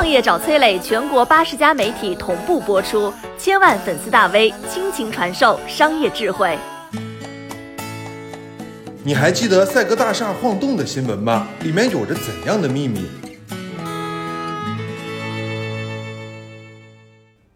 创业找崔磊，全国八十家媒体同步播出，千万粉丝大 V 倾情传授商业智慧。你还记得赛格大厦晃动的新闻吗？里面有着怎样的秘密？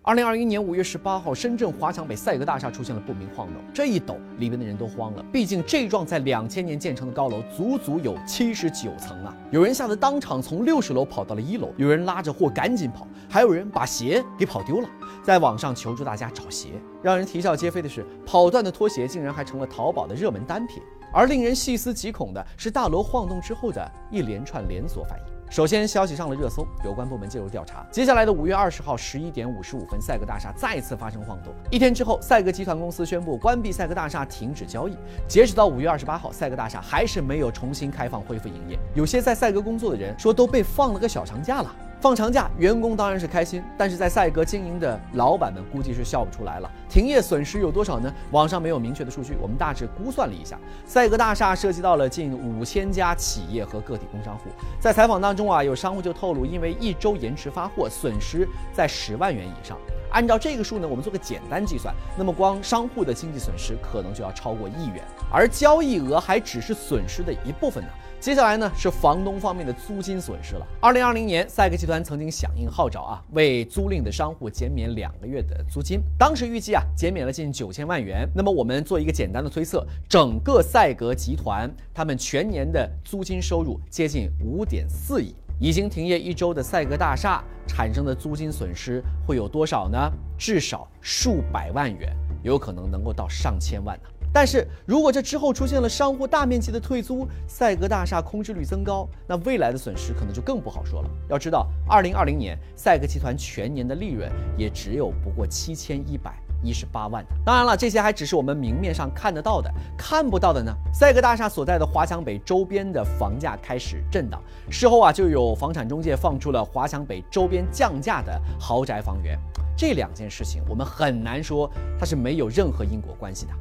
二零二一年五月十八号，深圳华强北赛格大厦出现了不明晃动，这一抖，里边的人都慌了。毕竟这幢在两千年建成的高楼，足足有七十九层啊！有人吓得当场从六十楼跑到了一楼，有人拉着货赶紧跑，还有人把鞋给跑丢了，在网上求助大家找鞋。让人啼笑皆非的是，跑断的拖鞋竟然还成了淘宝的热门单品。而令人细思极恐的是，大楼晃动之后的一连串连锁反应。首先，消息上了热搜，有关部门介入调查。接下来的五月二十号十一点五十五分，赛格大厦再次发生晃动。一天之后，赛格集团公司宣布关闭赛格大厦，停止交易。截止到五月二十八号，赛格大厦还是没有重新开放恢复营业。有些在赛格工作的人说，都被放了个小长假了。放长假，员工当然是开心，但是在赛格经营的老板们估计是笑不出来了。停业损失有多少呢？网上没有明确的数据，我们大致估算了一下，赛格大厦涉及到了近五千家企业和个体工商户。在采访当中啊，有商户就透露，因为一周延迟发货，损失在十万元以上。按照这个数呢，我们做个简单计算，那么光商户的经济损失可能就要超过亿元，而交易额还只是损失的一部分呢。接下来呢是房东方面的租金损失了。二零二零年，赛格集团曾经响应号召啊，为租赁的商户减免两个月的租金。当时预计啊，减免了近九千万元。那么我们做一个简单的推测，整个赛格集团他们全年的租金收入接近五点四亿。已经停业一周的赛格大厦产生的租金损失会有多少呢？至少数百万元，有可能能够到上千万呢。但是如果这之后出现了商户大面积的退租，赛格大厦空置率增高，那未来的损失可能就更不好说了。要知道，二零二零年赛格集团全年的利润也只有不过七千一百一十八万。当然了，这些还只是我们明面上看得到的，看不到的呢？赛格大厦所在的华强北周边的房价开始震荡，事后啊，就有房产中介放出了华强北周边降价的豪宅房源。这两件事情，我们很难说它是没有任何因果关系的。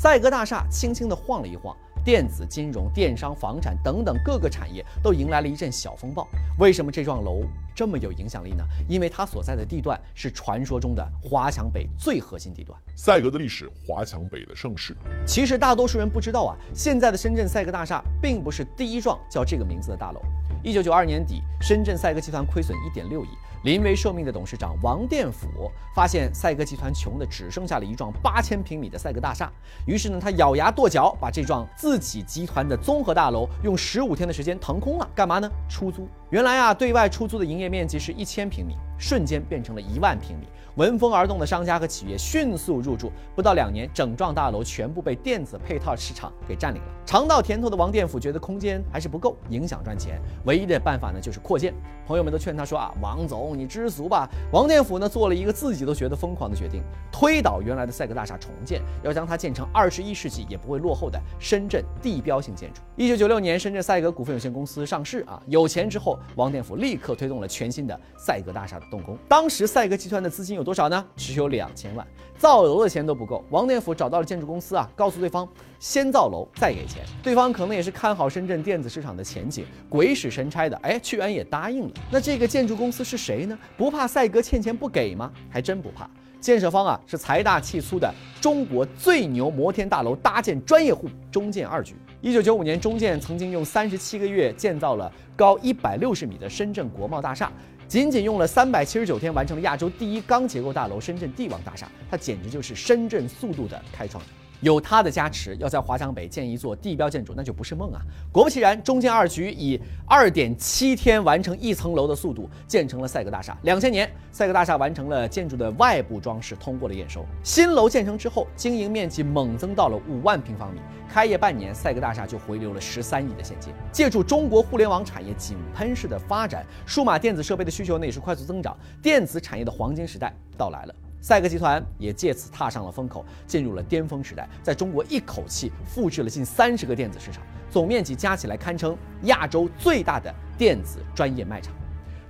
赛格大厦轻轻地晃了一晃，电子、金融、电商、房产等等各个产业都迎来了一阵小风暴。为什么这幢楼这么有影响力呢？因为它所在的地段是传说中的华强北最核心地段。赛格的历史，华强北的盛世。其实大多数人不知道啊，现在的深圳赛格大厦并不是第一幢叫这个名字的大楼。一九九二年底，深圳赛格集团亏损一点六亿。临危受命的董事长王殿甫发现赛格集团穷的只剩下了一幢八千平米的赛格大厦，于是呢，他咬牙跺脚，把这幢自己集团的综合大楼用十五天的时间腾空了，干嘛呢？出租。原来啊，对外出租的营业面积是一千平米，瞬间变成了一万平米。闻风而动的商家和企业迅速入驻，不到两年，整幢大楼全部被电子配套市场给占领了。尝到甜头的王殿甫觉得空间还是不够，影响赚钱，唯一的办法呢就是扩建。朋友们都劝他说啊，王总你知足吧。王殿甫呢做了一个自己都觉得疯狂的决定，推倒原来的赛格大厦重建，要将它建成二十一世纪也不会落后的深圳地标性建筑。一九九六年，深圳赛格股份有限公司上市啊，有钱之后，王殿甫立刻推动了全新的赛格大厦动工。当时赛格集团的资金有。多少呢？只有两千万，造楼的钱都不够。王殿甫找到了建筑公司啊，告诉对方先造楼再给钱。对方可能也是看好深圳电子市场的前景，鬼使神差的，哎，居然也答应了。那这个建筑公司是谁呢？不怕赛格欠钱不给吗？还真不怕。建设方啊是财大气粗的中国最牛摩天大楼搭建专业户中建二局。一九九五年，中建曾经用三十七个月建造了高一百六十米的深圳国贸大厦。仅仅用了三百七十九天，完成了亚洲第一钢结构大楼——深圳帝王大厦，它简直就是深圳速度的开创者。有它的加持，要在华强北建一座地标建筑，那就不是梦啊！果不其然，中建二局以二点七天完成一层楼的速度建成了赛格大厦。两千年，赛格大厦完成了建筑的外部装饰，通过了验收。新楼建成之后，经营面积猛增到了五万平方米。开业半年，赛格大厦就回流了十三亿的现金。借助中国互联网产业井喷式的发展，数码电子设备的需求呢也是快速增长，电子产业的黄金时代到来了。赛格集团也借此踏上了风口，进入了巅峰时代，在中国一口气复制了近三十个电子市场，总面积加起来堪称亚洲最大的电子专业卖场。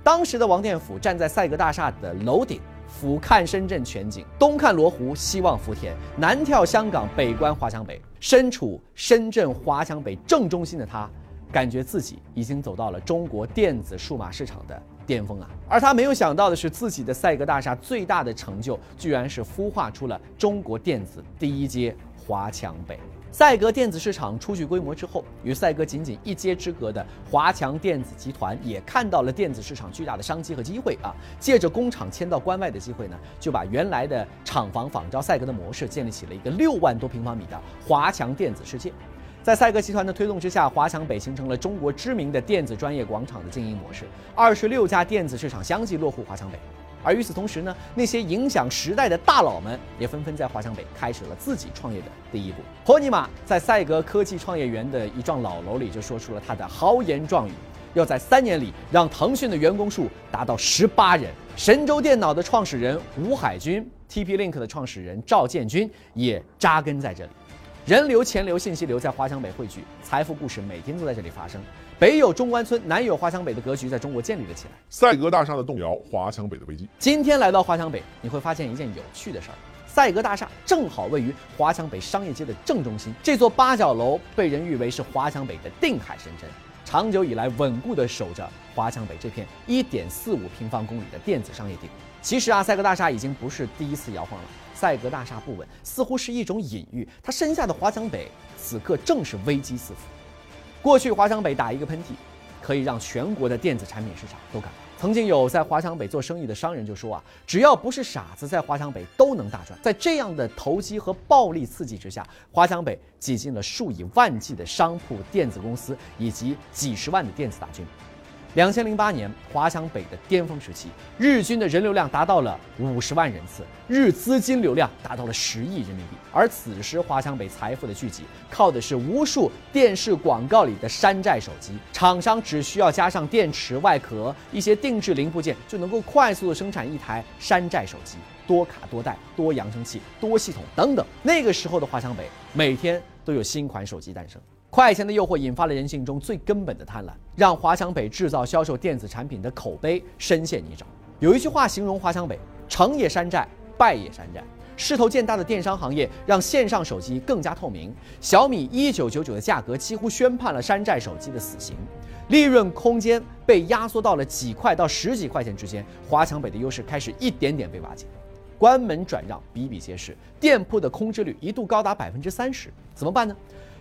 当时的王殿甫站在赛格大厦的楼顶，俯瞰深圳全景，东看罗湖，西望福田，南眺香港，北观华强北。身处深圳华强北正中心的他，感觉自己已经走到了中国电子数码市场的。巅峰啊！而他没有想到的是，自己的赛格大厦最大的成就，居然是孵化出了中国电子第一街华强北。赛格电子市场初具规模之后，与赛格仅仅一街之隔的华强电子集团也看到了电子市场巨大的商机和机会啊！借着工厂迁到关外的机会呢，就把原来的厂房仿照赛格的模式，建立起了一个六万多平方米的华强电子世界。在赛格集团的推动之下，华强北形成了中国知名的电子专业广场的经营模式，二十六家电子市场相继落户华强北。而与此同时呢，那些影响时代的大佬们也纷纷在华强北开始了自己创业的第一步。托尼玛在赛格科技创业园的一幢老楼里就说出了他的豪言壮语：要在三年里让腾讯的员工数达到十八人。神州电脑的创始人吴海军、TP-Link 的创始人赵建军也扎根在这里。人流、钱流、信息流在华强北汇聚，财富故事每天都在这里发生。北有中关村，南有华强北的格局在中国建立了起来。赛格大厦的动摇，华强北的危机。今天来到华强北，你会发现一件有趣的事儿：赛格大厦正好位于华强北商业街的正中心。这座八角楼被人誉为是华强北的定海神针，长久以来稳固地守着华强北这片1.45平方公里的电子商业地。其实啊，赛格大厦已经不是第一次摇晃了。赛格大厦不稳，似乎是一种隐喻。他身下的华强北此刻正是危机四伏。过去华强北打一个喷嚏，可以让全国的电子产品市场都感冒。曾经有在华强北做生意的商人就说啊，只要不是傻子，在华强北都能大赚。在这样的投机和暴力刺激之下，华强北挤进了数以万计的商铺、电子公司以及几十万的电子大军。两千零八年，华强北的巅峰时期，日均的人流量达到了五十万人次，日资金流量达到了十亿人民币。而此时，华强北财富的聚集，靠的是无数电视广告里的山寨手机。厂商只需要加上电池、外壳、一些定制零部件，就能够快速的生产一台山寨手机，多卡多带、多扬声器、多系统等等。那个时候的华强北，每天都有新款手机诞生。快钱的诱惑引发了人性中最根本的贪婪，让华强北制造销售电子产品的口碑深陷泥沼。有一句话形容华强北：成也山寨，败也山寨。势头渐大的电商行业让线上手机更加透明。小米一九九九的价格几乎宣判了山寨手机的死刑，利润空间被压缩到了几块到十几块钱之间。华强北的优势开始一点点被瓦解，关门转让比比皆是，店铺的空置率一度高达百分之三十。怎么办呢？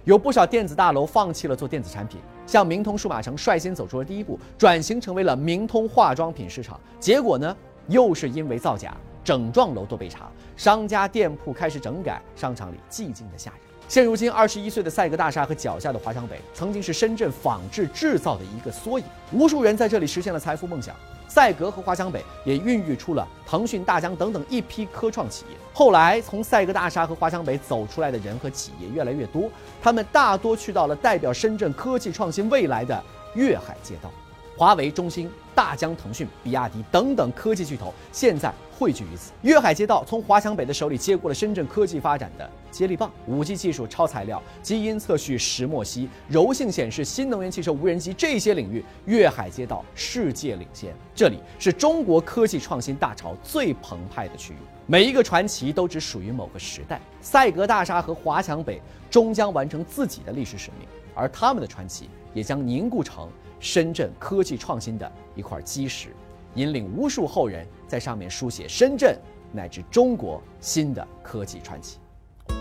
有不少电子大楼放弃了做电子产品，像明通数码城率先走出了第一步，转型成为了明通化妆品市场。结果呢，又是因为造假，整幢楼都被查，商家店铺开始整改，商场里寂静的吓人。现如今，二十一岁的赛格大厦和脚下的华强北，曾经是深圳仿制制造的一个缩影，无数人在这里实现了财富梦想。赛格和华强北也孕育出了腾讯、大疆等等一批科创企业。后来，从赛格大厦和华强北走出来的人和企业越来越多，他们大多去到了代表深圳科技创新未来的粤海街道。华为、中兴、大疆、腾讯、比亚迪等等科技巨头现在汇聚于此。粤海街道从华强北的手里接过了深圳科技发展的接力棒，5G 技术、超材料、基因测序、石墨烯、柔性显示、新能源汽车、无人机这些领域，粤海街道世界领先。这里是中国科技创新大潮最澎湃的区域。每一个传奇都只属于某个时代。赛格大厦和华强北终将完成自己的历史使命，而他们的传奇也将凝固成。深圳科技创新的一块基石，引领无数后人在上面书写深圳乃至中国新的科技传奇。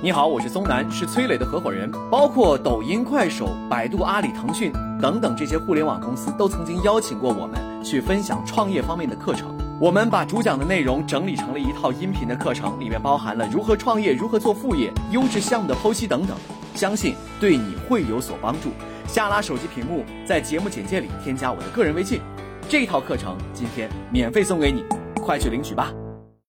你好，我是松南，是崔磊的合伙人。包括抖音、快手、百度、阿里、腾讯等等这些互联网公司，都曾经邀请过我们去分享创业方面的课程。我们把主讲的内容整理成了一套音频的课程，里面包含了如何创业、如何做副业、优质项目的剖析等等，相信对你会有所帮助。下拉手机屏幕，在节目简介里添加我的个人微信，这套课程今天免费送给你，快去领取吧。